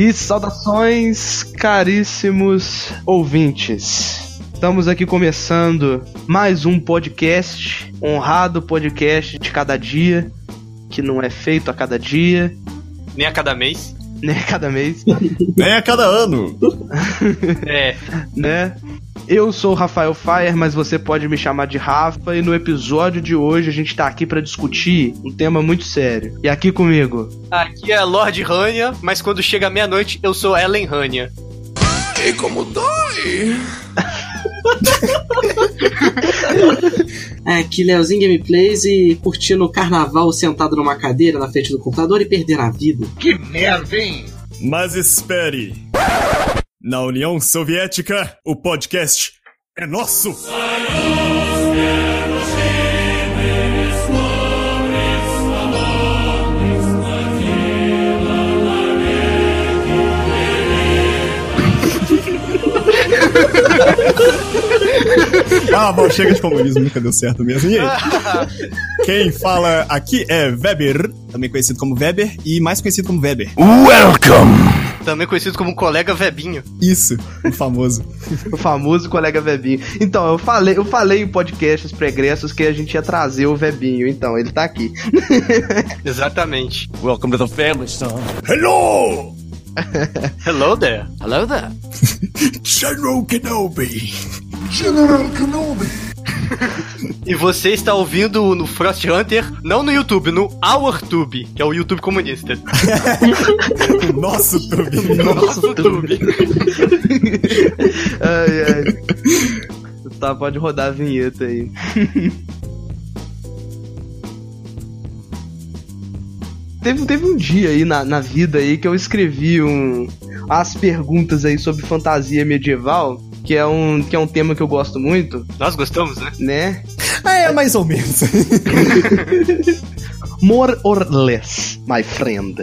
E saudações, caríssimos ouvintes. Estamos aqui começando mais um podcast, honrado podcast de cada dia, que não é feito a cada dia, Nem a cada mês. nem a cada mês, Nem a cada ano. É. né? Eu sou o Rafael Fire, mas você pode me chamar de Rafa, e no episódio de hoje a gente tá aqui pra discutir um tema muito sério. E aqui comigo, Aqui é Lord Rania, mas quando chega meia-noite eu sou Ellen Rania. E como dói? É, aqui Leozinho Gameplays e curtindo o carnaval sentado numa cadeira na frente do computador e perder a vida. Mas espere. Na União Soviética, o podcast é nosso. Ah, bom, chega de comunismo, nunca deu certo mesmo. E aí? Quem fala aqui é Weber, também conhecido como Weber e mais conhecido como Weber. Também conhecido como colega Vebinho. Isso, o famoso. o famoso colega Vebinho. Então, eu falei, eu falei em podcasts pregressos que a gente ia trazer o Vebinho, então, ele tá aqui. Exatamente. Welcome to the family, son. Hello! Hello there. Hello there. General Kenobi. E você está ouvindo no Frost Hunter, não no YouTube, no OurTube, que é o YouTube comunista. Nosso Tubi. Nosso YouTube. ai, ai. Tá, pode rodar a vinheta aí. Teve, teve um dia aí na, na vida aí que eu escrevi um, as perguntas aí sobre fantasia medieval, que é um, que é um tema que eu gosto muito, Nós gostamos, né? né? Ah, é mais ou menos. More or less, my friend.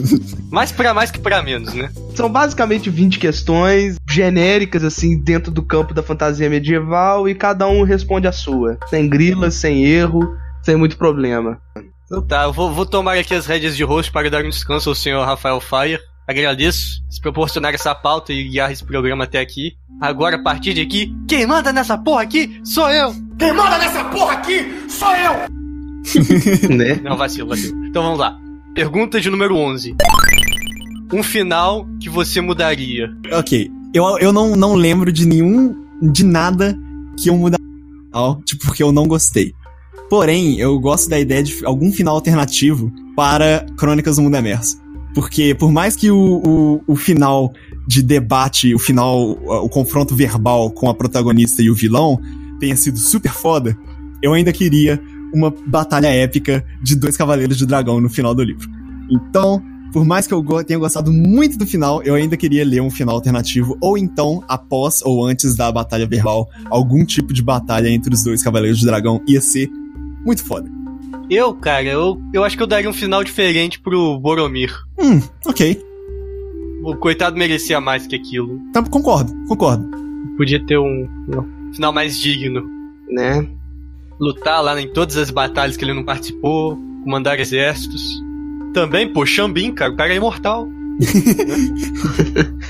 Mais pra mais que pra menos, né? São basicamente 20 questões genéricas, assim, dentro do campo da fantasia medieval e cada um responde a sua. Sem grilas, sem erro, sem muito problema. Tá, eu vou, vou tomar aqui as rédeas de rosto para dar um descanso ao senhor Rafael Fire. Agradeço se proporcionar essa pauta e guiar esse programa até aqui. Agora, a partir de aqui, quem manda nessa porra aqui sou eu! Quem manda nessa porra aqui sou eu! né? Não, vacilo, vacilo. Então vamos lá. Pergunta de número 11. Um final que você mudaria. Ok, eu, eu não, não lembro de nenhum. de nada que eu mudaria. Tipo, porque eu não gostei. Porém, eu gosto da ideia de algum final alternativo para Crônicas do Mundo Emerso. Porque, por mais que o, o, o final de debate, o final, o confronto verbal com a protagonista e o vilão tenha sido super foda, eu ainda queria uma batalha épica de dois cavaleiros de dragão no final do livro. Então, por mais que eu tenha gostado muito do final, eu ainda queria ler um final alternativo, ou então, após ou antes da batalha verbal, algum tipo de batalha entre os dois cavaleiros de dragão ia ser muito foda. Eu, cara, eu, eu acho que eu daria um final diferente pro Boromir. Hum, ok. O coitado merecia mais que aquilo. Tá, concordo, concordo. Podia ter um, um final mais digno. Né? Lutar lá em todas as batalhas que ele não participou, comandar exércitos. Também, pô, Xambin, cara, o cara é imortal.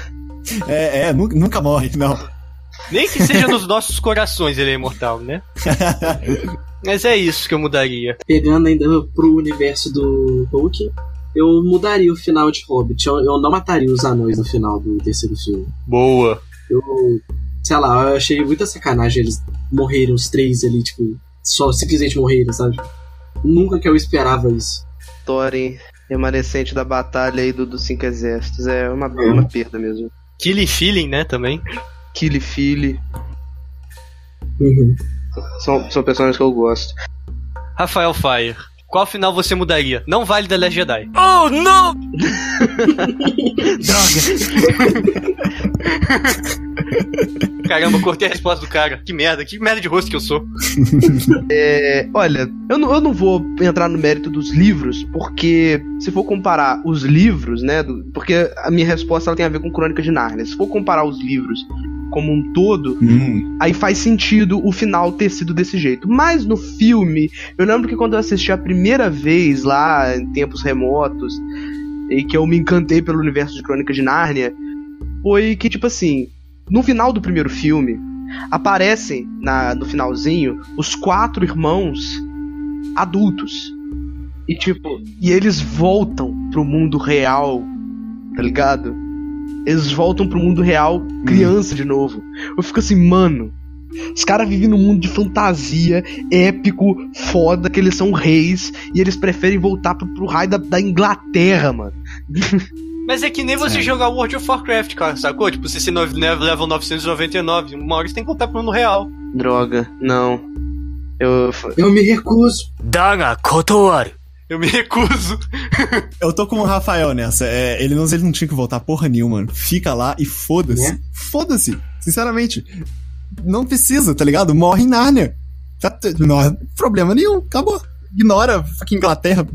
É, é, nu- nunca morre, não. Nem que seja nos nossos corações ele é imortal, né? Mas é isso que eu mudaria. Pegando ainda pro universo do Tolkien, eu mudaria o final de Hobbit. Eu, eu não mataria os anões no final do terceiro filme. Boa. Eu, sei lá, eu achei muita sacanagem eles morrerem, os três ali, tipo, só simplesmente morrerem, sabe? Nunca que eu esperava isso. Thorin, remanescente da batalha aí do, dos cinco exércitos. É uma, uma perda mesmo. Killing Feeling, né, também. Killy Philly. Uhum. São, são personagens que eu gosto. Rafael Fire. Qual final você mudaria? Não vale The Last Jedi. Oh no! Caramba, eu cortei a resposta do cara. Que merda, que merda de rosto que eu sou. É, olha, eu não, eu não vou entrar no mérito dos livros, porque se for comparar os livros, né? do- porque a minha resposta ela tem a ver com Crônica de Nárnia. Se for comparar os livros como um todo, Hum, aí faz sentido o final ter sido desse jeito. Mas no filme, eu lembro que quando eu assisti a primeira vez lá, em tempos remotos, e que eu me encantei pelo universo de Crônicas de Nárnia foi que, tipo assim, no final do primeiro filme, aparecem na, no finalzinho os quatro irmãos adultos. E tipo, e eles voltam pro mundo real, tá ligado? Eles voltam pro mundo real criança de novo. Eu fico assim, mano. Os caras vivem num mundo de fantasia, épico, foda, que eles são reis e eles preferem voltar pro, pro raio da, da Inglaterra, mano. Mas é que nem você é. jogar World of Warcraft, cara, sacou? Tipo, você se level 999, uma hora você tem que voltar pro mundo real. Droga, não. Eu. Eu me recuso. Daga Kotoaru. Eu me recuso. eu tô com o Rafael nessa. É, ele, não, ele não tinha que voltar porra nenhuma. Fica lá e foda-se. É? Foda-se. Sinceramente. Não precisa, tá ligado? Morre em Nárnia. Tá, não, problema nenhum. Acabou. Ignora fucking Inglaterra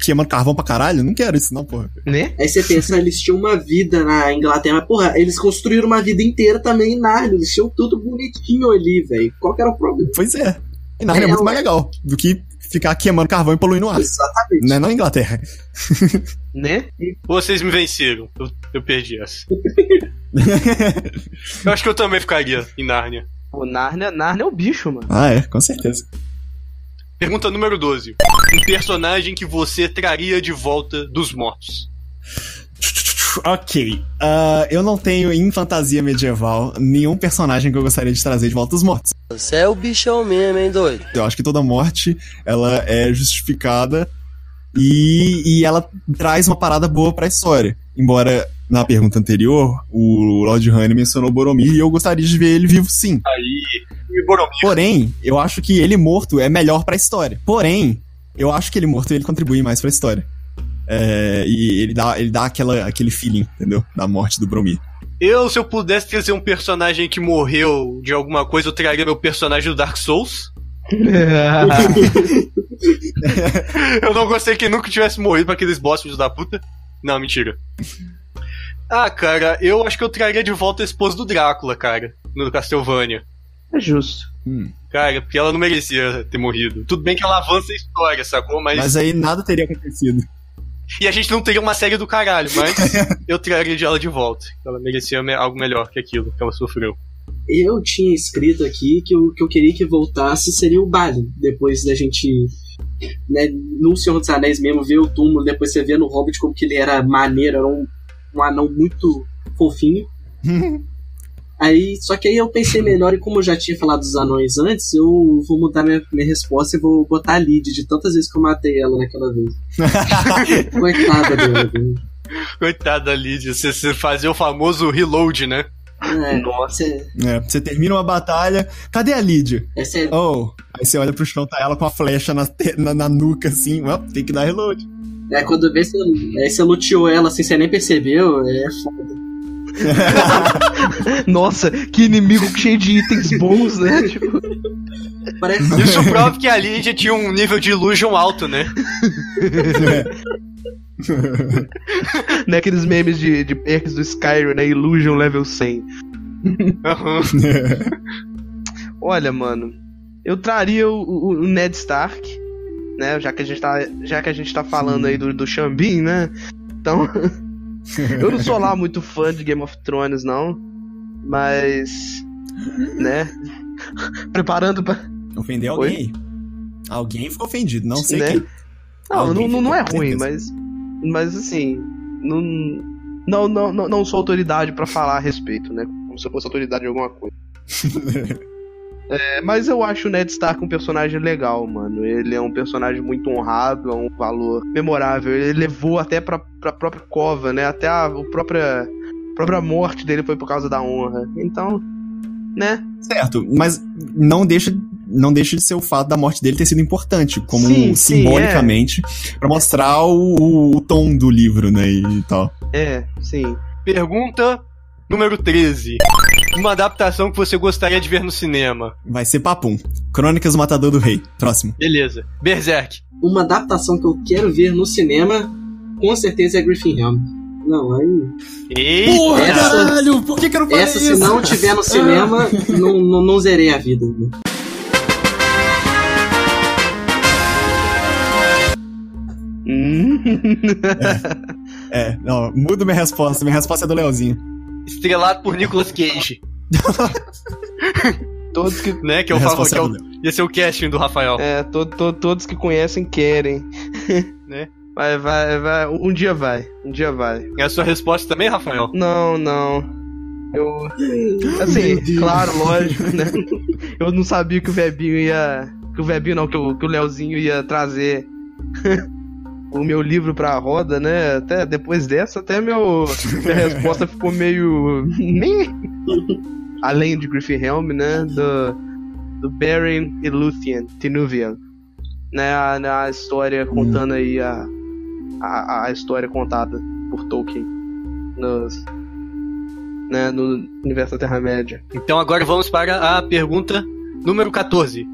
queimando carvão pra caralho. Não quero isso, não, porra. Né? Aí você pensa, eles tinham uma vida na Inglaterra, mas porra, eles construíram uma vida inteira também em Narnia, eles tinham tudo bonitinho ali, velho. Qual que era o problema? Pois é. E Nárnia é, É, muito mais legal do que ficar queimando carvão e poluindo o ar. Exatamente. Não é na Inglaterra. Né? Vocês me venceram. Eu, eu perdi essa. Eu acho que eu também ficaria em Nárnia. Pô, Narnia, Narnia é o bicho, mano. ah, é, com certeza. Pergunta número 12. Um personagem que você traria de volta dos mortos. Ok. ah, eu não tenho em fantasia medieval nenhum personagem que eu gostaria de trazer de volta dos mortos. Você é o bichão mesmo, hein, doido? Eu acho que toda morte ela é justificada e, e ela traz uma parada boa pra história. Embora na pergunta anterior o Lord Honey mencionou Boromir e eu gostaria de ver ele vivo sim. Aí. E Boromir. Porém, eu acho que ele morto é melhor pra história. Porém, eu acho que ele morto ele contribui mais pra história. É, e ele dá, ele dá aquela, aquele feeling, entendeu? Da morte do Boromir. Eu, se eu pudesse trazer um personagem que morreu de alguma coisa, eu traria meu personagem do Dark Souls. Eu não gostei que nunca tivesse morrido pra aqueles boss filhos da puta. Não, mentira. Ah, cara, eu acho que eu traria de volta a esposa do Drácula, cara, no Castlevania. é justo. Hum. Cara, porque ela não merecia ter morrido. Tudo bem que ela avança a história, sacou? Mas. Mas aí nada teria acontecido. E a gente não teria uma série do caralho, mas eu traria de ela de volta. Ela merecia me- algo melhor que aquilo que ela sofreu. Eu tinha escrito aqui que o que eu queria que voltasse seria o Balin, depois da gente. Né, no Senhor dos Anéis mesmo, ver o túmulo, depois você vê no Hobbit como que ele era maneiro, era um, um anão muito fofinho. Aí, só que aí eu pensei melhor, e como eu já tinha falado dos anões antes, eu vou mudar minha, minha resposta e vou botar a Lid, de tantas vezes que eu matei ela naquela vez. Coitada dela. viu? Coitada da Lydia, você, você fazia o famoso reload, né? É, Nossa. É, você termina uma batalha, cadê a Lídia? essa é Oh, aí você olha pro chão, tá ela com a flecha na, na, na nuca, assim, ó, tem que dar reload. É, quando vê, você, aí você luteou ela assim, você nem percebeu, é foda. Nossa, que inimigo cheio de itens bons, né? Tipo, Parece. Isso prova que a Lydia tinha um nível de illusion alto, né? né, aqueles memes de, de perks do Skyrim, né? Illusion level 100. Aham. Olha, mano, eu traria o, o- o Ned Stark, né? Já que a gente tá, já que a gente tá falando aí do, do Xambin, né? Então, eu não sou lá muito fã de Game of Thrones, não. Mas, né? Preparando pra. Ofendeu alguém aí. Alguém ficou ofendido, não sei Né? quem. Não, não, não, não é ruim, certeza. mas. Mas assim. Não, não, não, não, não sou autoridade pra falar a respeito, né? Como se eu fosse autoridade em alguma coisa. É, mas eu acho o Ned Stark um personagem legal, mano. Ele é um personagem muito honrado, é um valor memorável. Ele levou até pra, pra própria cova, né? Até a, a própria, a própria morte dele foi por causa da honra. Então, né? Certo, mas não deixa, não deixa de ser o fato da morte dele ter sido importante, como Sim, um- sim, simbolicamente, pra mostrar o, o- o tom do livro, né, e tal. É, sim. Pergunta número 13. Uma adaptação que você gostaria de ver no cinema. Vai ser papum. Crônicas do Matador do Rei. Próximo. Beleza. Berserk. Uma adaptação que eu quero ver no cinema, com certeza é Griffin Helm. Não, aí. Eita! Essa- caralho! Por que, que eu não falei Essa, se isso? não tiver no cinema, não, não, não zerei a vida. né? Hum. É, não, muda minha resposta. Minha resposta é do Leozinho. Estrelado por Nicolas Cage, Todos que. né? Que é o Minha favor, resposta que é é o, ia ser o casting do Rafael. É, to, to- todos que conhecem querem. Né? Vai, vai, vai. Um dia vai. Um dia vai. É a sua resposta também, Rafael? Não, não. Eu. Assim, claro, lógico, né? Eu não sabia que o Vebinho ia. Que o Vebinho não, que o, que o Leozinho ia trazer o meu livro pra roda, né? Até depois dessa, até meu. Minha resposta ficou meio. Nem. Além de Griffin Helm, né? Do. Do Beren e Luthien, Tinuvian. Né? A, a história contando aí a, a. A história contada por Tolkien. Nos, né, no universo da Terra-média. Então agora vamos para a pergunta número 14.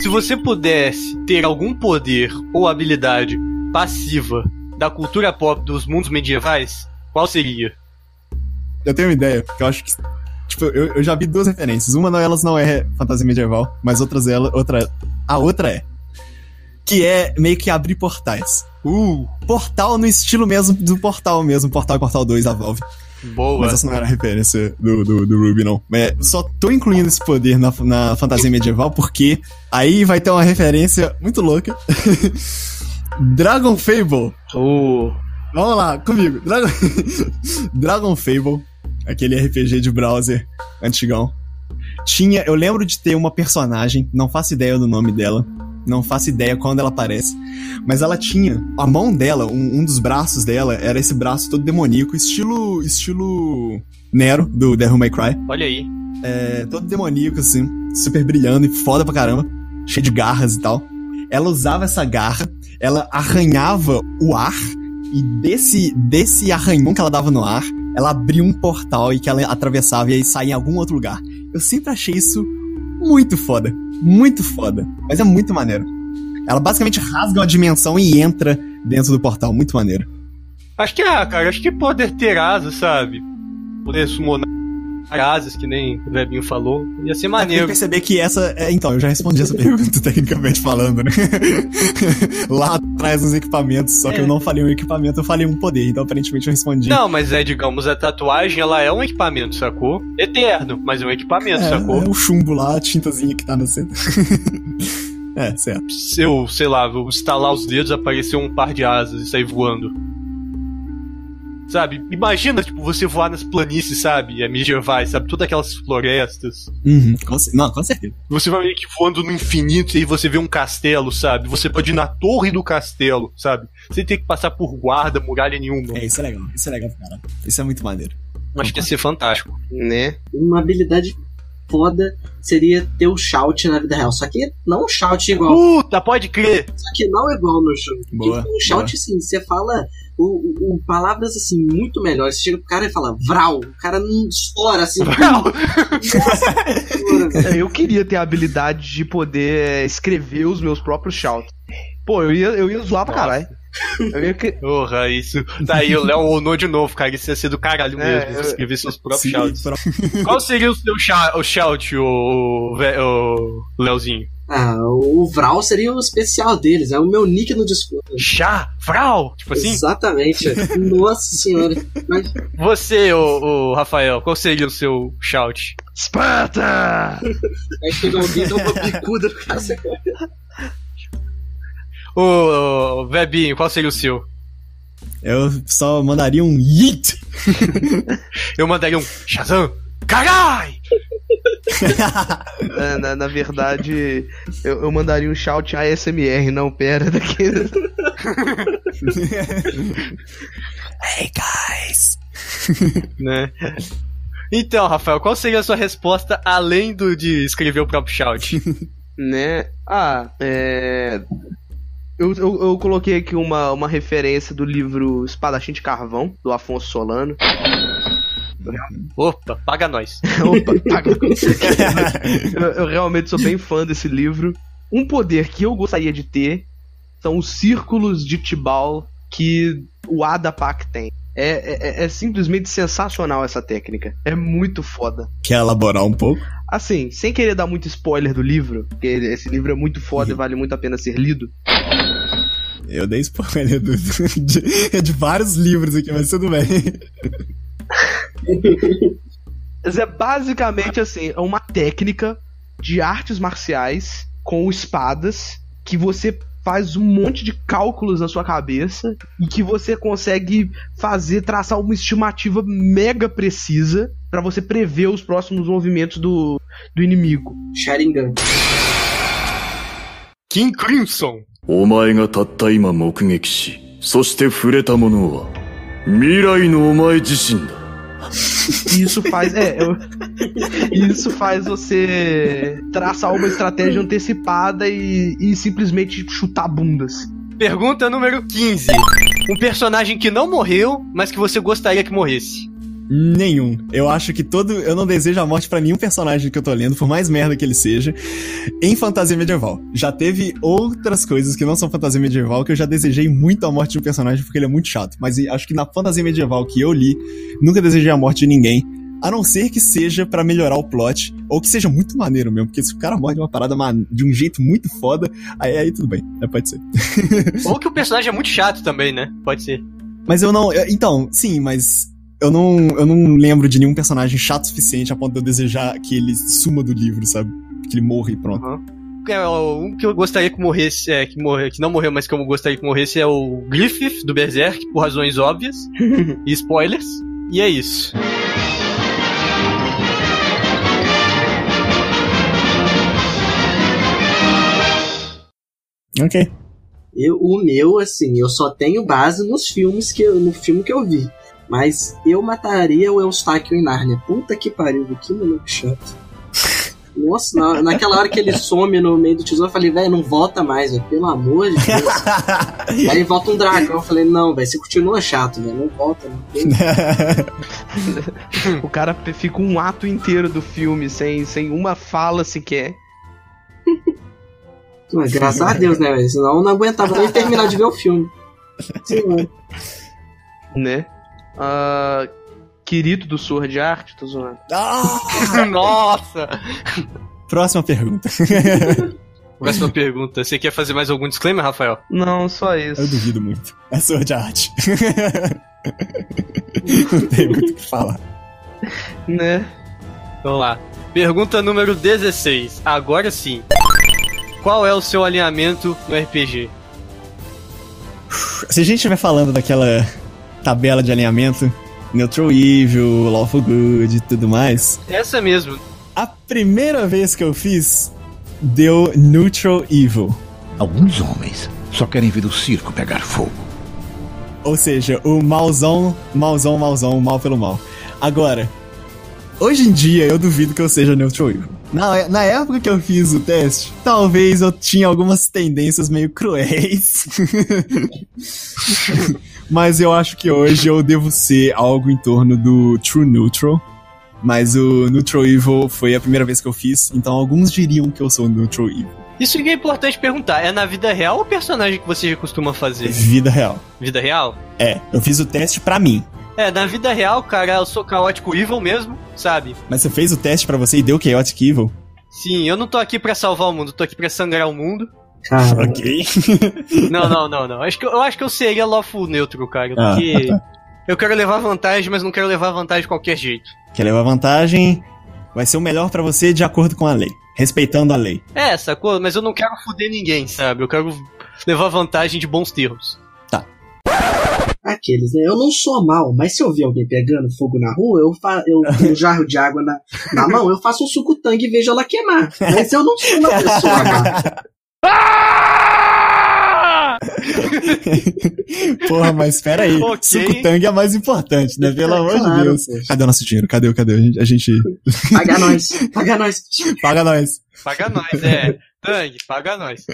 Se você pudesse ter algum poder ou habilidade passiva da cultura pop dos mundos medievais, qual seria? Eu tenho uma ideia, que eu acho que. Tipo, eu, eu já vi duas referências. Uma delas não é fantasia medieval, mas outras ela, outra. A outra é. Que é meio que abrir portais. Uh, Portal no estilo mesmo do portal mesmo, Portal Portal 2 da Valve. boa. Mas essa não era a referência do, do, do Ruby, não. É, só tô incluindo esse poder na, na fantasia medieval porque aí vai ter uma referência muito louca. Dragon Fable. Oh, Vamos lá, comigo. Dragon, Dragon Fable, aquele RPG de browser antigão. Tinha, eu lembro de ter uma personagem, não faço ideia do nome dela, não faço ideia quando ela aparece, mas ela tinha a mão dela, um, um dos braços dela era esse braço todo demoníaco, estilo estilo Nero do Devil May Cry, Olha aí. é, todo demoníaco assim, super brilhando e foda pra caramba, cheio de garras e tal. Ela usava essa garra, ela arranhava o ar e desse, desse arranhão que ela dava no ar, ela abria um portal e que ela atravessava e aí saía em algum outro lugar. Eu sempre achei isso muito foda. Muito foda. Mas é muito maneiro. Ela basicamente rasga uma dimensão e entra dentro do portal. Muito maneiro. Acho que, ah, cara, acho que poder ter asas, sabe? Poder summonar asas, que nem o Webinho falou. Ia ser que maneiro. perceber que essa. É, então, eu já respondi essa pergunta tecnicamente falando, né? Lá atrás nos equipamentos, só que É. eu não falei um equipamento, eu falei um poder. Então aparentemente eu respondi. Não, mas é, digamos, a tatuagem, ela é um equipamento, sacou? Eterno, mas é um equipamento, é, sacou? é o chumbo lá, a tintazinha que tá no centro. é, certo. Se eu, sei lá, vou estalar os dedos, aparecer um par de asas e sair voando. Sabe? Imagina, tipo, você voar nas planícies, sabe? É medievais, sabe? Todas aquelas florestas. Uhum, com não, com certeza. Você vai meio que voando no infinito e aí você vê um castelo, sabe? Você pode ir na torre do castelo, sabe? Sem ter que passar por guarda, muralha nenhuma. É, isso é legal. Isso é legal, cara. Isso é muito maneiro. Acho que ia ser fantástico. né? Uma habilidade foda seria ter o shout na vida real. Só que não um shout igual. Puta, pode crer! Só que não igual no jogo. Boa, Porque um shout, assim, você fala o, o- palavras assim muito melhores. Você chega pro cara e fala Vral. O cara não estoura assim. estoura. É, Eu queria ter a habilidade de poder é, escrever os meus próprios shouts. Pô, eu ia, eu ia zoar pra Nossa. caralho. Eu ia que... Porra, isso. Daí o Léo onou de novo, cara. Isso ia ser do caralho É, mesmo. eu- Escrever seus próprios shouts. Qual seria o seu shout, o, shout, o? Ah, o Vral seria o especial deles. É o meu nick no Discord. Chá, Vral! Tipo assim? Exatamente. Nossa senhora. Mas Você, o, o Rafael, qual seria o seu shout? Esparta! aí chega alguém e dá uma bicuda no cara. O Vebinho, qual seria o seu? Eu só mandaria um yeet. Eu mandaria um Shazam! Carai! É, na, na verdade, eu, eu mandaria um shout ASMR, não, pera, daqui. hey guys. Né? Então, Rafael, qual seria a sua resposta além do de escrever o próprio shout? né? Ah, é. Eu, eu, eu coloquei aqui uma, uma referência do livro Espadachim de Carvão, do Afonso Solano. Opa, paga nós. Opa, paga certeza. eu, eu realmente sou bem fã desse livro. Um poder que eu gostaria de ter são os círculos de Tibal que o Adapak tem. É, é, é simplesmente sensacional essa técnica. É muito foda. Quer elaborar um pouco? Assim, sem querer dar muito spoiler do livro, porque esse livro é muito foda e vale muito a pena ser lido. Eu dei spoiler do, de, de vários livros aqui, mas tudo bem. Mas é basicamente assim, é uma técnica de artes marciais com espadas que você faz um monte de cálculos na sua cabeça e que você consegue fazer traçar uma estimativa mega precisa pra você prever os próximos movimentos do, do inimigo. Sharingan. King Crimson. お前がたった今目撃し、そして触れたものは、未来のお前自身だ。 E isso faz. É, eu- isso faz você traçar uma estratégia antecipada e, e simplesmente chutar bundas. Pergunta número 15. Um personagem que não morreu, mas que você gostaria que morresse. Nenhum. Eu acho que todo. Eu não desejo a morte pra nenhum personagem que eu tô lendo, por mais merda que ele seja, em fantasia medieval. Já teve outras coisas que não são fantasia medieval que eu já desejei muito a morte de um personagem porque ele é muito chato. Mas acho que na fantasia medieval que eu li, nunca desejei a morte de ninguém. A não ser que seja pra melhorar o plot, ou que seja muito maneiro mesmo, porque se o cara morre de uma parada de um jeito muito foda, aí, aí tudo bem, é, pode ser. Ou que o personagem é muito chato também, né? Pode ser. Mas eu não. eu- então, sim, mas. Eu não, eu não lembro de nenhum personagem chato o suficiente a ponto de eu desejar que ele suma do livro, sabe? Que ele morra e pronto. É, um que eu gostaria que morresse, é, que, morre, que não morreu, mas que eu gostaria que morresse é o Griffith do Berserk, por razões óbvias. e spoilers. E é isso. Ok. Eu, o meu, assim, eu só tenho base nos filmes que eu, no filme que eu vi. Mas eu mataria o Eustáquio em Nárnia. Puta que pariu, que maluco chato. Nossa, na- naquela hora que ele some no meio do tesouro, eu falei, velho, não volta mais, velho, pelo amor de Deus. Aí volta um dragão, eu falei, não, velho, você continua chato, velho, não volta, não. O cara fica um ato inteiro do filme sem, sem uma fala sequer. Mas, graças a Deus, né, velho, senão eu não aguentava nem terminar de ver o filme. Sim, mano. né? Ah, Querido do Sword Art, tô zoando. Ah! Nossa! Próxima pergunta. Próxima pergunta. Você quer fazer mais algum disclaimer, Rafael? Não, só isso. Eu duvido muito. É sua de arte. não tem muito o que falar. Né? Vamos lá. Pergunta número 16. Agora sim. Qual é o seu alinhamento no RPG? Se a gente estiver falando daquela tabela de alinhamento, Neutral Evil, Lawful Good e tudo mais, Essa mesmo. a primeira vez que eu fiz deu Neutral Evil. Alguns homens só querem ver o circo pegar fogo. Ou seja, o malzão, malzão, malzão, mal pelo mal. Agora, hoje em dia eu duvido que eu seja neutral evil. Na, na época que eu fiz o teste, talvez eu tinha algumas tendências meio cruéis. Mas eu acho que hoje eu devo ser algo em torno do True Neutral. Mas o Neutral Evil foi a primeira vez que eu fiz, então alguns diriam que eu sou Neutral Evil. Isso que é importante perguntar. É na vida real ou personagem que você costuma fazer? Vida real. Vida real? É, eu fiz o teste pra mim. É, na vida real, cara, eu sou caótico evil mesmo, sabe? Mas você fez o teste pra você e deu Chaotic Evil? Sim, eu não tô aqui pra salvar o mundo, tô aqui pra sangrar o mundo. Cara, Ok. Não, não, não, não. Acho que, eu- eu acho que eu seria lawful neutro, cara, Ah, porque eu quero levar vantagem, mas não quero levar vantagem de qualquer jeito. Quer levar vantagem? Vai ser o melhor pra você de acordo com a lei. Respeitando a lei. É, sacou? Mas eu não quero foder ninguém, sabe? Eu quero levar vantagem de bons termos. aqueles, né? Eu não sou mal, mas se eu ver alguém pegando fogo na rua, eu fa eu tenho um jarro de água na, na mão, eu faço um suco tangue e vejo ela queimar. Mas eu não sou uma pessoa má. Porra, mas espera aí. Ok. Sucutang é mais importante, né? Pelo amor de Claro, Deus. poxa. Cadê o nosso dinheiro? Cadê? Cadê? A gente, a gente Paga nós, paga nós. paga nós. Paga nós, é. Tang, paga nós.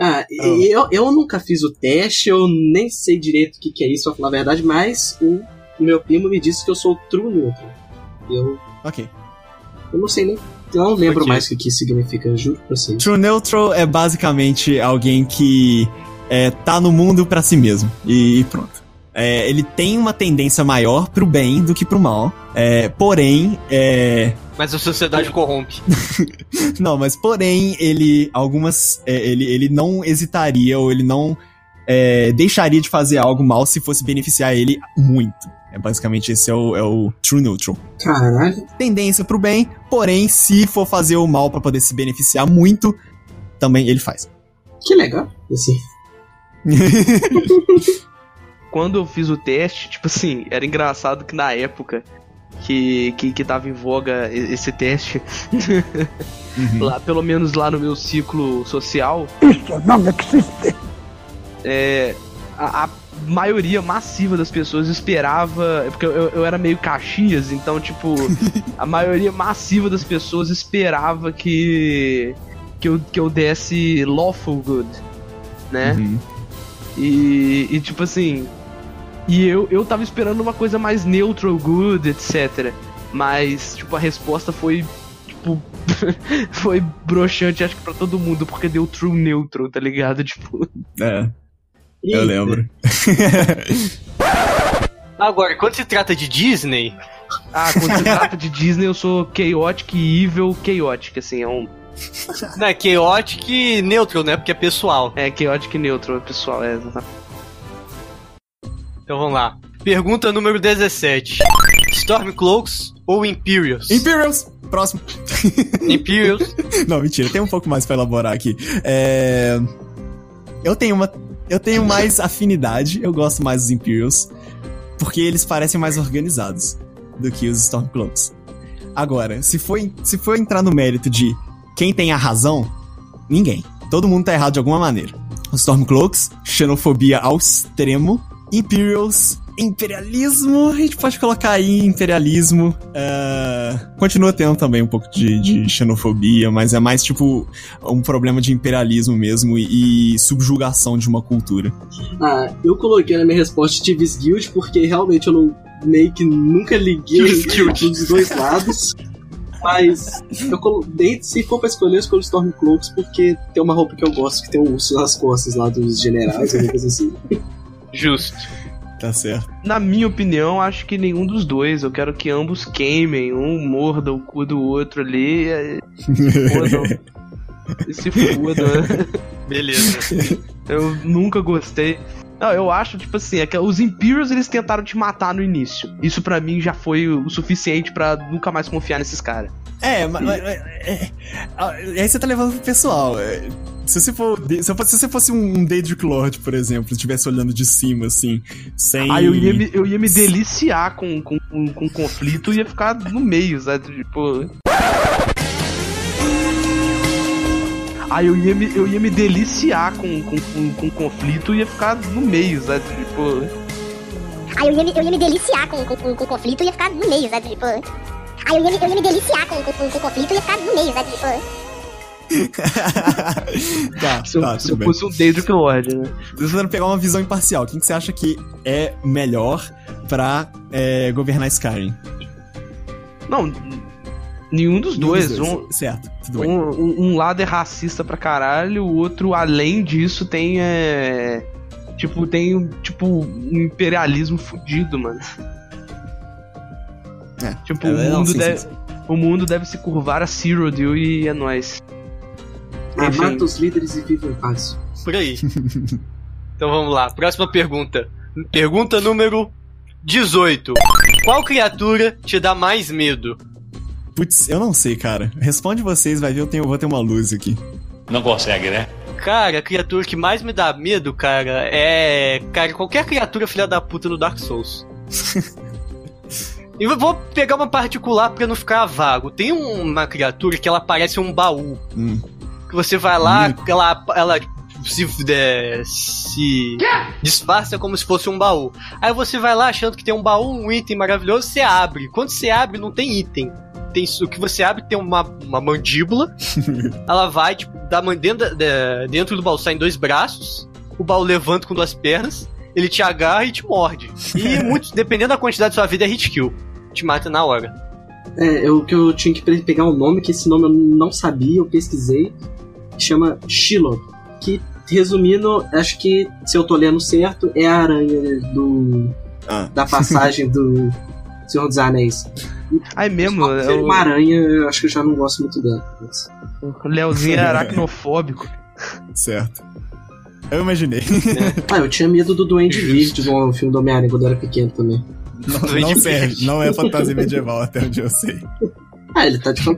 Ah, e eu, eu nunca fiz o teste, eu nem sei direito o que, que é isso, pra falar a verdade, mas o meu primo me disse que eu sou true neutral. Eu, Ok. eu não sei nem. Eu não lembro Ok. mais o que, que significa, juro pra vocês. True Neutral é basicamente alguém que é, tá no mundo pra si mesmo. E, pronto. É, ele tem uma tendência maior pro bem do que pro mal. É, porém, é, Mas a sociedade corrompe. não, mas porém, ele. Algumas. é, ele, ele não hesitaria ou ele não é, deixaria de fazer algo mal se fosse beneficiar ele muito. É basicamente esse é o, é o True Neutral. Caralho. Tendência pro bem, porém, se for fazer o mal pra poder se beneficiar muito, também ele faz. Que legal. Assim. Quando eu fiz o teste, tipo assim, era engraçado que na época que, que, que tava em voga esse teste, Uhum. lá, pelo menos lá no meu ciclo social, Isso não existe. é, a, a maioria massiva das pessoas esperava. é Porque eu, eu era meio Caxias, então, tipo, a maioria massiva das pessoas esperava que. que eu, que eu desse lawful good, né? Uhum. E, e, tipo assim. E eu, eu tava esperando uma coisa mais neutral good, etc. Mas, tipo, a resposta foi. Tipo. foi broxante, acho que pra todo mundo, porque deu true neutral, tá ligado? Tipo. É, eu lembro. Agora, quando se trata de Disney, Ah, quando se trata de Disney, eu sou chaotic e evil chaotic, assim, é um. não é chaotic e neutral, né? Porque é pessoal. É chaotic e neutral, pessoal, é exatamente. Então vamos lá. Pergunta número 17. Stormcloaks ou Imperials? Imperials! Próximo. Imperials. Não, mentira, tem um pouco mais pra elaborar aqui. É... Eu tenho uma. Eu tenho mais afinidade, eu gosto mais dos Imperials, porque eles parecem mais organizados do que os Stormcloaks. Agora, se for, se for entrar no mérito de quem tem a razão, ninguém. Todo mundo tá errado de alguma maneira. Os Stormcloaks, xenofobia ao extremo. Imperials, imperialismo, a gente pode colocar aí imperialismo. é, Continua tendo também um pouco de, de xenofobia, mas é mais tipo um problema de imperialismo mesmo e, e subjugação de uma cultura. Ah, eu coloquei na minha resposta Tivis Guild porque realmente eu não meio que nunca liguei dos dois lados. Mas eu colo... se for pra escolher, eu escolho Stormcloaks porque tem uma roupa que eu gosto, que tem um urso nas costas lá dos generais, alguma coisa assim. Justo. Tá certo. Na minha opinião, acho que nenhum dos dois. Eu quero que ambos queimem, um morda o cu do outro ali. Fodam. E se foda. Beleza. Eu nunca gostei. Não, eu acho, tipo assim, é os Imperials eles tentaram te matar no início. Isso pra mim já foi o suficiente pra nunca mais confiar nesses caras. É, mas. mas- é, ah, aí você tá levando pro pessoal. é, Se você, for, se, eu fosse- se você fosse um Daedric Lord, por exemplo, estivesse olhando de cima, assim, sem. Aí eu ia me, eu ia me deliciar com, com, com, com conflito e ia ficar no meio, sabe? Tipo. Aí eu ia me, eu ia me deliciar com, com, com, com conflito e ia ficar no meio, sabe? Tipo. Aí eu ia me, eu ia me deliciar com, com, com, conflito e ia ficar no meio, sabe? Tipo. Aí eu ia me, eu ia me deliciar com, com, com, conflito e ia ficar no meio, sabe? Tipo. tá, Se eu, tá, se eu fosse um Daedric Lord, né? Tô tentando pegar uma visão imparcial. Quem que você acha que é melhor pra é, governar Skyrim? Não, nenhum dos Nenhum dois. dos Um, Certo. Um, um- um lado é racista pra caralho, o outro, além disso, tem. É, tipo, tem tipo um imperialismo fudido, mano. É, Tipo, é, o, não, mundo sim, deve, sim, sim. o mundo deve se curvar a Cyrodiil e é nóis. Ah, mata os líderes e vive em paz. Por aí. Então vamos lá. Próxima pergunta. Pergunta número 18. Qual criatura te dá mais medo? Putz, eu não sei, cara. Responde vocês, vai ver, eu, tenho, eu vou ter uma luz aqui. Não consegue, né? Cara, a criatura que mais me dá medo, cara, é. Cara, qualquer criatura filha da puta no Dark Souls. E eu vou pegar uma particular pra não ficar vago. Tem um- uma criatura que ela parece um baú. Hum. Que você vai lá, Único. ela, ela se, é, se disfarça como se fosse um baú. Aí você vai lá achando que tem um baú, um item maravilhoso, você abre. Quando você abre, não tem item. Tem, o que você abre tem uma, uma mandíbula. ela vai, tipo, da, dentro, da- dentro do baú saem dois braços. O baú levanta com duas pernas. Ele te agarra e te morde. E muito, dependendo da quantidade da sua vida, é hit kill. Te mata na hora. É, eu que eu tinha que pe- pegar um nome, que esse nome eu não sabia, eu pesquisei. Chama Shiloh. Que resumindo, acho que se eu tô lendo certo, é a aranha do. Ah. da passagem do Senhor dos Anéis. Aí mesmo, é o uma aranha, eu acho que eu já não gosto muito dela. Mas- o Leozinho é aracnofóbico. Certo. Eu imaginei. Ah, eu tinha medo do Duende Verde do filme do Homem-Aranha quando eu era pequeno também. Não, não serve. Não é fantasia medieval, até onde eu sei. Ah, ele tá de fan...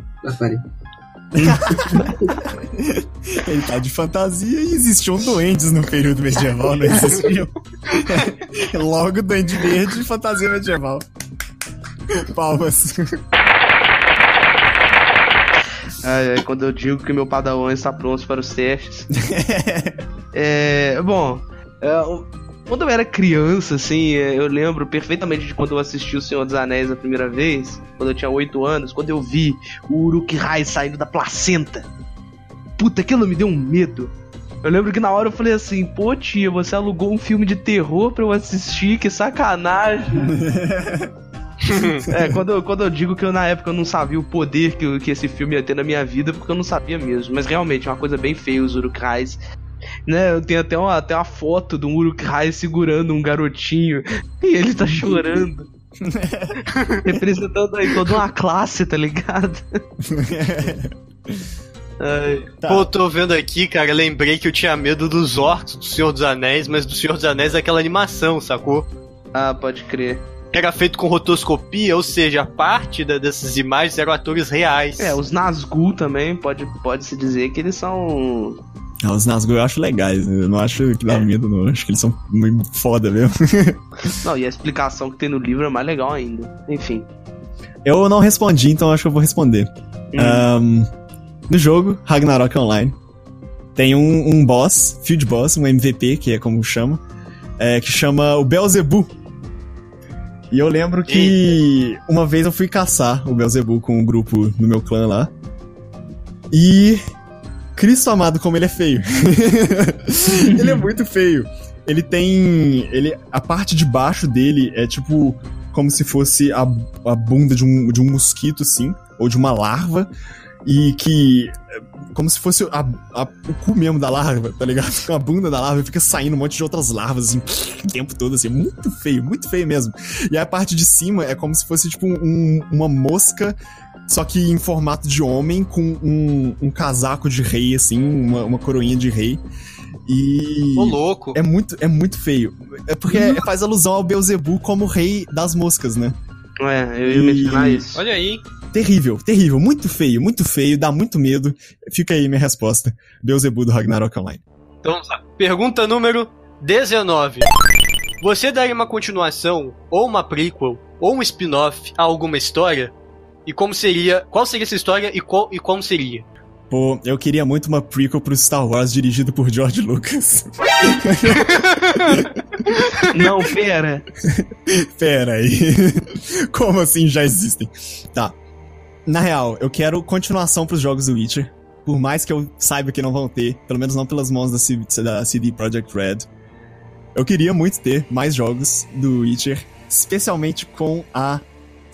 Ele tá de fantasia e existiam duendes no período medieval, não existiam? Logo, duende verde e fantasia medieval. Palmas. Ai, ai, quando eu digo que meu padawan está pronto para os testes. É, bom, é, o- quando eu era criança, assim, é, eu lembro perfeitamente de quando eu assisti O Senhor dos Anéis a primeira vez, quando eu tinha 8 anos, quando eu vi o Uruk-hai saindo da placenta. Puta, aquilo me deu um medo. Eu lembro que na hora eu falei assim, pô tia, você alugou um filme de terror pra eu assistir, que sacanagem. É, quando eu, quando eu digo que eu na época eu não sabia o poder que, que esse filme ia ter na minha vida, porque eu não sabia mesmo. Mas realmente é uma coisa bem feia os Uruk-hais. Né, eu tenho até uma, até uma foto de um Uruk-hai segurando um garotinho e ele tá chorando. Representando aí toda uma classe, tá ligado? Ai, Tá. Pô, tô vendo aqui, cara, lembrei que eu tinha medo dos orcs do Senhor dos Anéis, mas do Senhor dos Anéis é aquela animação, sacou? ah, pode crer. Era feito com rotoscopia, ou seja, parte da- dessas imagens eram atores reais. É, os Nazgûl também, pode, pode se dizer que eles são. Os Nazgûl eu acho legais, eu não acho que dá medo, não. Eu acho que eles são muito foda mesmo. Não, e a explicação que tem no livro é mais legal ainda. Enfim. Eu não respondi, então acho que eu vou responder. Hum. Ahn, no jogo, Ragnarok Online, tem um, um boss, field boss, um MVP, que é como chama, é, que chama o Beelzebub. E eu lembro que uma vez eu fui caçar o Beelzebub com um grupo no meu clã lá. E. Cristo amado, como ele é feio. ele é muito feio. Ele tem. Ele, a parte de baixo dele é tipo. Como se fosse a, a bunda de um, de um mosquito, assim. Ou de uma larva. E que. é, Como se fosse a, a- o cu mesmo da larva, tá ligado? A bunda da larva fica saindo um monte de outras larvas, assim, o tempo todo, assim. Muito feio, muito feio mesmo. E a parte de cima é como se fosse, tipo, um- uma mosca só que em formato de homem, com um, um casaco de rei, assim, uma, uma coroinha de rei. E. Ô, louco. É muito, é muito feio. É porque faz alusão ao Beelzebub como rei das moscas, né? É, eu ia E- mencionar isso. Olha aí. Terrível, terrível. Muito feio, muito feio. Dá muito medo. Fica aí minha resposta. Beelzebub do Ragnarok Online. Então vamos lá. Pergunta número 19. Você daria uma continuação, ou uma prequel, ou um spin-off a alguma história? E como seria. Qual seria essa história e, qual, e como seria? Pô, eu queria muito uma prequel pro Star Wars dirigido por George Lucas. Não, pera. Pera aí. Como assim já existem? Tá. Na real, eu quero continuação pros jogos do Witcher. Por mais que eu saiba que não vão ter, pelo menos não pelas mãos da, C- da CD Projekt Red. Eu queria muito ter mais jogos do Witcher, especialmente com a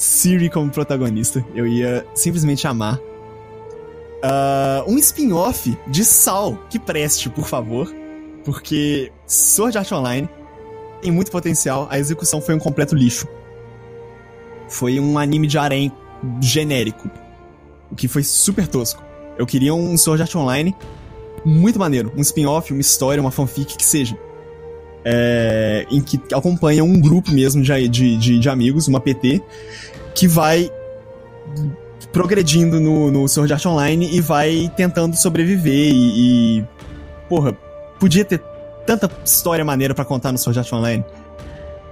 Ciri como protagonista. Eu ia simplesmente amar. Ah, um spin-off de Sal que preste, por favor. Porque Sword Art Online tem muito potencial, a execução foi um completo lixo. Foi um anime de harém genérico, o que foi super tosco. Eu queria um Sword Art Online muito maneiro, um spin-off, uma história, uma fanfic que seja. É, em que acompanha um grupo mesmo de, de, de, de amigos, uma PT, que vai progredindo no, no Sword Art Online e vai tentando sobreviver e, e porra, podia ter tanta história maneira pra contar no Sword Art Online.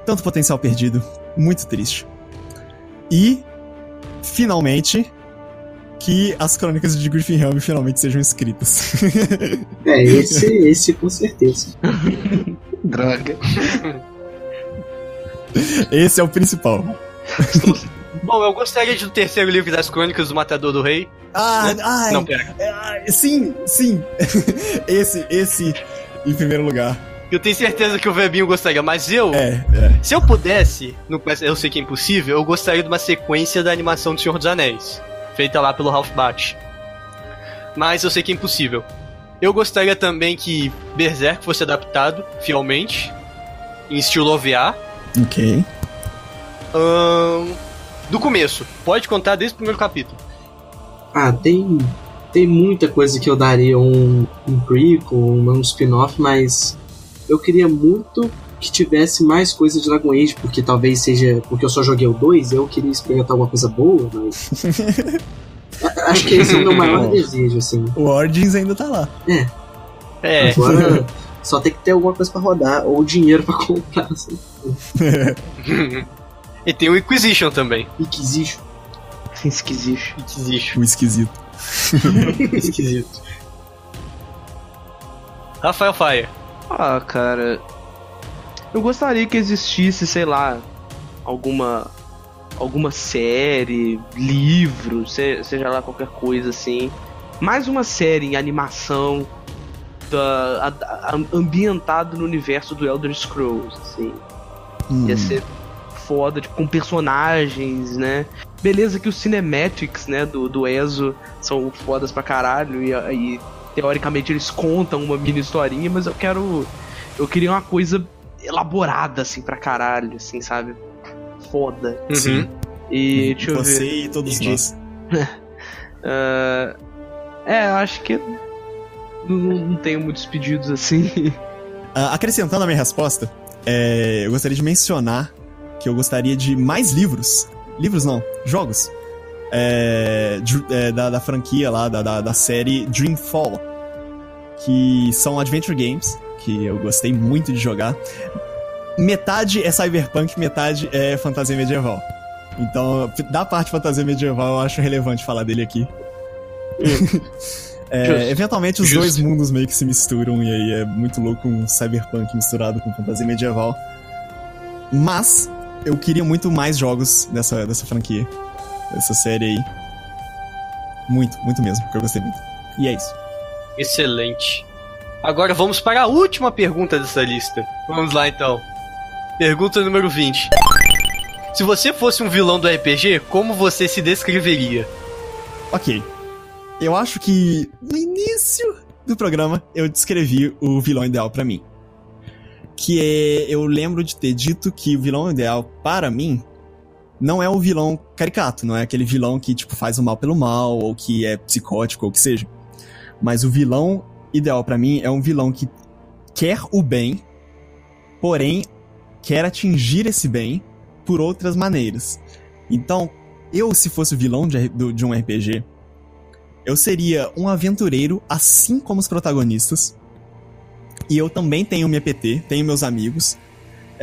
Tanto potencial perdido. Muito triste. E, finalmente, que as crônicas de Griffin Helm finalmente sejam escritas. É, esse, esse com certeza. Droga. Esse é o principal. Bom, eu gostaria de um terceiro livro das crônicas do Matador do Rei. Ah, ai, Não, pera. ah, sim, sim. esse, esse, em primeiro lugar. Eu tenho certeza que o Vebinho gostaria, mas eu, É, é. se eu pudesse, no- eu sei que é impossível, eu gostaria de uma sequência da animação do Senhor dos Anéis, feita lá pelo Ralph Bakshi. Mas eu sei que é impossível. Eu gostaria também que Berserk fosse adaptado fielmente, em estilo OVA. Ok. Ahn, do começo, pode contar desde o primeiro capítulo. Ah, tem, tem muita coisa que eu daria um, um prequel, um, um spin-off, mas eu queria muito que tivesse mais coisa de Dragon Age, porque talvez seja. Porque eu só joguei o 2, eu queria experimentar alguma coisa boa, mas. Acho que esse é o meu maior desejo, assim. O Origins ainda tá lá. É, Agora só tem que ter alguma coisa pra rodar, ou dinheiro pra comprar, assim. e tem o Inquisition também. Inquisition. Esquisito. Inquisition. O esquisito. Esquisito. Rafael Faia. Ah, cara. Eu gostaria que existisse, sei lá, alguma alguma série, livro, se- seja lá qualquer coisa assim. Mais uma série em animação da, a- a- ambientado no universo do Elder Scrolls, assim. Hum. Ia ser foda, tipo, com personagens, né? Beleza que os cinematics, né, do, do Ezo são fodas pra caralho e, e teoricamente eles contam uma mini historinha, mas eu quero. Eu queria uma coisa elaborada, assim, pra caralho, assim, sabe? Foda. Sim. E deixa eu ver. Você e todos Entendi. nós. Ah, é, eu acho que. Não, não tenho muitos pedidos assim. Ah, acrescentando a minha resposta, é, eu gostaria de mencionar que eu gostaria de mais livros. Livros não, jogos. É, dr- é, da, da franquia lá, da, da, da série Dreamfall. Que são adventure games, que eu gostei muito de jogar. Metade é cyberpunk, metade é fantasia medieval. Então, da parte fantasia medieval, eu acho relevante falar dele aqui. É, eventualmente os Justo. dois mundos meio que se misturam e aí é muito louco um cyberpunk misturado com fantasia medieval. Mas eu queria muito mais jogos dessa, dessa franquia, dessa série aí. Muito, muito mesmo, porque eu gostei muito. E é isso. Excelente. Agora vamos para a última pergunta dessa lista. Vamos lá então. Pergunta número 20. Se você fosse um vilão do RPG, como você se descreveria? Ok. Eu acho que no início do programa eu descrevi o vilão ideal pra mim. Que é. Eu lembro de ter dito que o vilão ideal para mim não é o vilão caricato, não é aquele vilão que, tipo, faz o mal pelo mal, ou que é psicótico, ou o que seja. Mas o vilão ideal pra mim é um vilão que quer o bem, porém quer atingir esse bem por outras maneiras. Então, eu, se fosse o vilão de, de um RPG, eu seria um aventureiro, assim como os protagonistas. E eu também tenho minha PT, tenho meus amigos.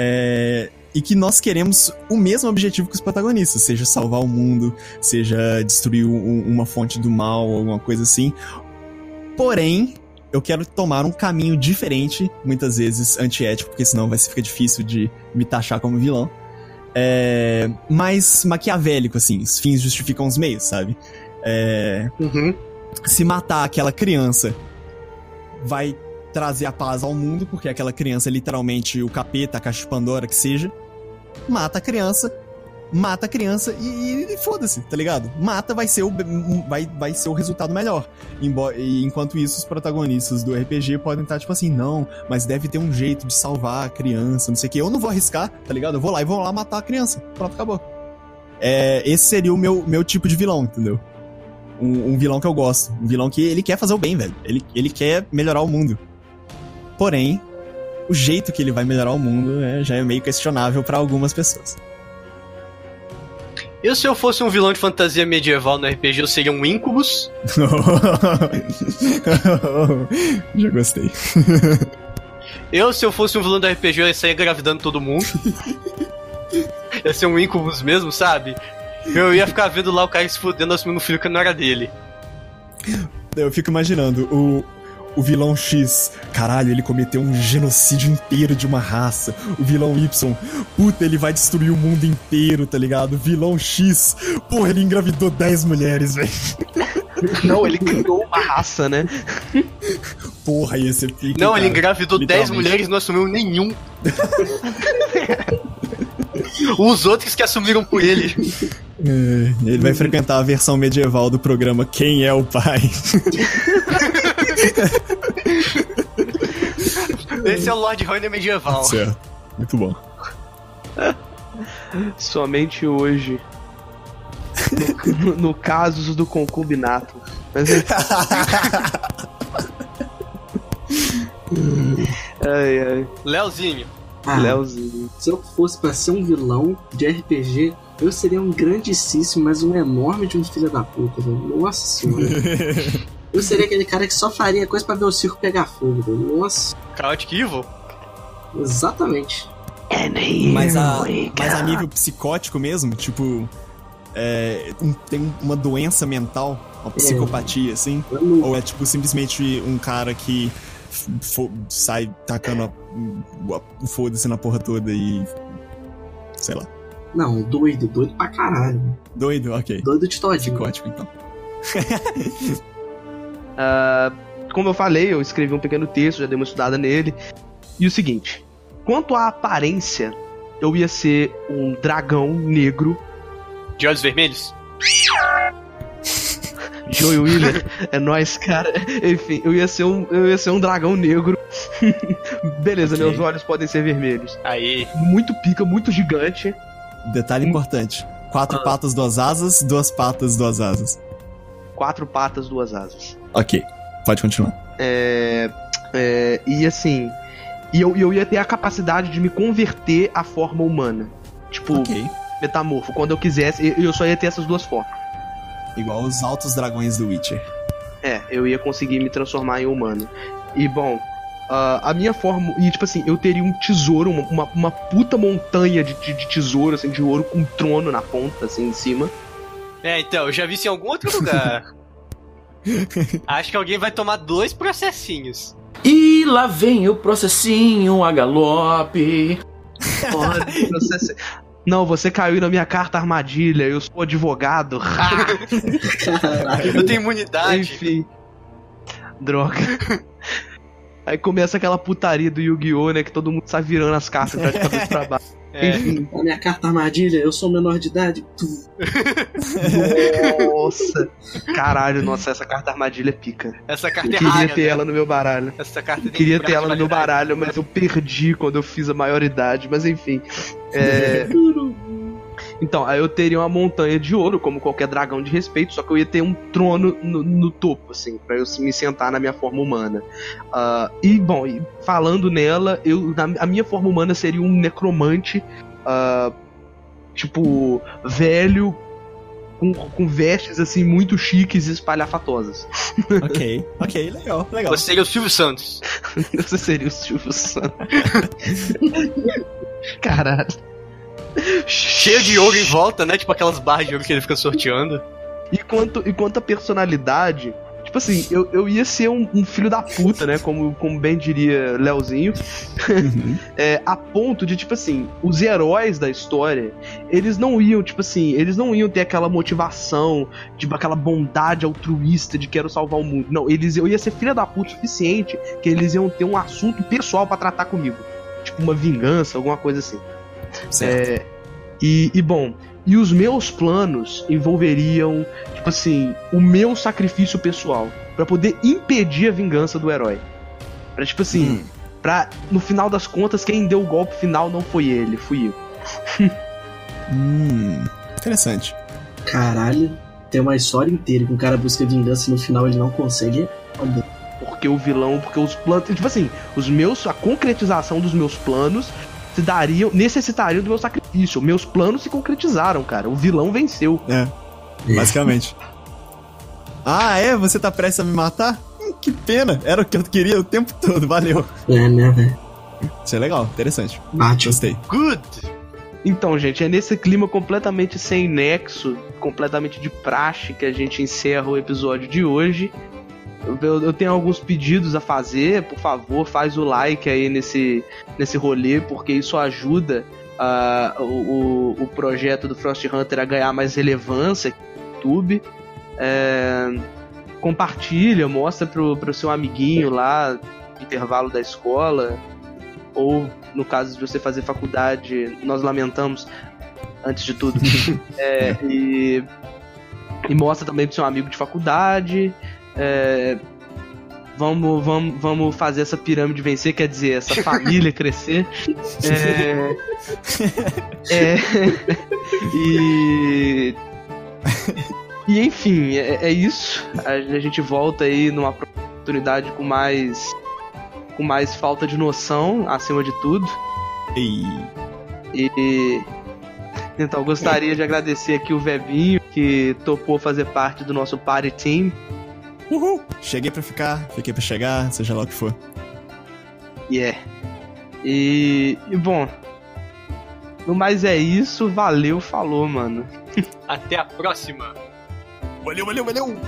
é, e que nós queremos o mesmo objetivo que os protagonistas, seja salvar o mundo, seja destruir um- uma fonte do mal, alguma coisa assim. Porém, eu quero tomar um caminho diferente, muitas vezes antiético, porque senão vai ficar difícil de me taxar como vilão. É, mais maquiavélico, assim, os fins justificam os meios, sabe? É, Uhum. se matar aquela criança vai trazer a paz ao mundo, porque aquela criança é literalmente o capeta, a caixa de Pandora, que seja. Mata a criança, mata a criança e, e foda-se, tá ligado? Mata vai ser o, vai, vai ser o resultado melhor. Embo- e enquanto isso, os protagonistas do RPG podem estar tipo assim, não, mas deve ter um jeito de salvar a criança, não sei o que. Eu não vou arriscar, tá ligado? Eu vou lá e vou lá matar a criança. Pronto, acabou. É, esse seria o meu, meu tipo de vilão, entendeu? um, um vilão que eu gosto. Um vilão que ele quer fazer o bem, velho. Ele, ele quer melhorar o mundo. Porém, o jeito que ele vai melhorar o mundo é- já é meio questionável pra algumas pessoas. Eu, se eu fosse um vilão de fantasia medieval no RPG, eu seria um Incubus. já gostei. Eu, se eu fosse um vilão do RPG, eu ia sair engravidando todo mundo. ia ser um Incubus mesmo, sabe? Eu ia ficar vendo lá o cara se fudendo assumindo um filho que não era dele. Eu fico imaginando o, o vilão X, caralho, ele cometeu um genocídio inteiro de uma raça. O vilão Y, puta, ele vai destruir o mundo inteiro, tá ligado? O vilão X, porra, ele engravidou 10 mulheres, velho. Não, ele criou uma raça, né? Porra, ia ser pique, Não, cara. ele engravidou 10 Literalmente. mulheres e não assumiu nenhum. Os outros que assumiram por ele. É, ele vai frequentar a versão medieval do programa Quem é o Pai? Esse é o Lord Runner medieval. Certo. Muito bom. Somente hoje. No, no casos do concubinato. Mas é- ai, ai. Leozinho. Ah, Leozinho. se eu fosse pra ser um vilão de RPG, eu seria um grandíssimo, mas um enorme de um filho da puta, velho. Nossa senhora. Eu seria aquele cara que só faria coisa pra ver o circo pegar fogo, velho. Nossa, Chaotic Evil. exatamente. Mas a, mas a nível psicótico mesmo, tipo. É, um- tem uma doença mental, uma psicopatia, assim? Não- Ou é tipo simplesmente um cara que sai tacando a- a- o foda-se na porra toda e. Sei lá. Não, doido, doido pra caralho. Doido? Ok. Doido de todinho. Psicótico, então. Ah, como eu falei, eu escrevi um pequeno texto, já dei uma estudada nele. E o seguinte: quanto à aparência, eu ia ser um dragão negro. De olhos vermelhos. Joey Wheeler, é nóis, cara. Enfim, eu ia ser um, eu ia ser um dragão negro. Beleza, Ok. meus olhos podem ser vermelhos. Aí. Muito pica, muito gigante. Detalhe importante: quatro patas, duas asas, duas patas, duas asas. Quatro patas, duas asas. Ok, pode continuar. É, é, e assim, e eu, eu ia ter a capacidade de me converter à forma humana. Tipo, Ok. metamorfo. Quando eu quisesse, eu- só ia ter essas duas formas. Igual os altos dragões do Witcher. É, eu ia conseguir me transformar em humano. E bom, ah, a minha forma. E tipo assim, eu teria um tesouro, uma, uma, uma puta montanha de, de, de tesouro, assim, de ouro com um trono na ponta, assim, em cima. É, então, eu já vi isso em algum outro lugar. Acho que alguém vai tomar dois processinhos. E lá vem o processinho a galope. Pode, você- Não, você caiu na minha carta armadilha, eu sou advogado. Eu tenho imunidade. Enfim. Droga. Aí começa aquela putaria do Yu-Gi-Oh, né? Que todo mundo sai virando as cartas pra de cabeça pra baixo. É. Enfim. A minha carta armadilha, eu sou menor de idade. Nossa. Caralho, nossa, essa carta armadilha é pica. Essa Eu carta é queria ter né? ela no meu baralho. Essa carta tem Queria ter ela no meu baralho, mas eu perdi quando eu fiz a maioridade. Mas enfim. É, Então, aí eu teria uma montanha de ouro, como qualquer dragão de respeito, só que eu ia ter um trono no, no topo, assim, pra eu me sentar na minha forma humana. Ah, e, bom, e falando nela, eu, na- a minha forma humana seria um necromante, ah, tipo, velho, com, com vestes, assim, muito chiques e espalhafatosas. ok, ok, legal, legal. Você seria o Silvio Santos. Você seria o Silvio Santos. Caralho. Cheio de ouro em volta, né? Tipo aquelas barras de ouro que ele fica sorteando. E quanto, e quanto à personalidade, tipo assim, eu, eu ia ser um, um filho da puta, né? Como, como bem diria Leozinho. É, a ponto de, tipo assim, os heróis da história, eles não iam, tipo assim, eles não iam ter aquela motivação, tipo, aquela bondade altruísta de quero salvar o mundo. Não, eles eu ia ser filha da puta o suficiente que eles iam ter um assunto pessoal pra tratar comigo. Tipo, uma vingança, alguma coisa assim. Certo. É, e, e bom, e os meus planos envolveriam, tipo assim, o meu sacrifício pessoal pra poder impedir a vingança do herói. Pra tipo assim, pra no final das contas quem deu o golpe final não foi ele, fui eu. Hum, interessante. Caralho, tem uma história inteira que um cara busca vingança e no final ele não consegue. Porque o vilão, porque os planos, tipo assim, os meus, a concretização dos meus planos se dariam, necessitariam do meu sacrifício. Meus planos se concretizaram, cara. O vilão venceu. É, basicamente. ah, é? Você tá prestes a me matar? Hum, que pena, era o que eu queria o tempo todo, valeu. É, né, velho? Isso é legal, interessante. Bate. Gostei. Good! Então, gente, é nesse clima completamente sem nexo, completamente de praxe que a gente encerra o episódio de hoje. Eu, eu tenho alguns pedidos a fazer, por favor, faz o like aí nesse, nesse rolê, porque isso ajuda o, o, o projeto do Frost Hunter a ganhar mais relevância no YouTube. É, compartilha, mostra pro, pro seu amiguinho lá, no intervalo da escola, ou no caso de você fazer faculdade, nós lamentamos, antes de tudo. É, e, e mostra também pro seu amigo de faculdade. É, Vamos, vamos, vamos fazer essa pirâmide vencer, quer dizer, essa família crescer. É. é e. E enfim, é, é isso. A, a gente volta aí numa oportunidade com mais. com mais falta de noção, acima de tudo. E... E. Então, gostaria de agradecer aqui o Vebinho, que topou fazer parte do nosso party team. Uhul! Cheguei pra ficar, fiquei pra chegar, seja lá o que for. Yeah. E, e bom, no mais é isso, valeu, falou, mano. Até a próxima. Valeu, valeu, valeu!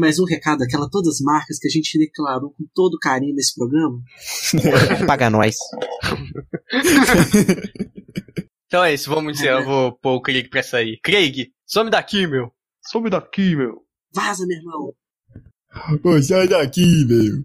Mais um recado, aquela todas as marcas que a gente declarou com todo carinho nesse programa. Paga nós. Então é isso, vamos encerrar. Eu vou pôr o Craig pra sair. Craig, some daqui, meu. Some daqui, meu. Vaza, meu irmão. Pô, sai daqui, meu.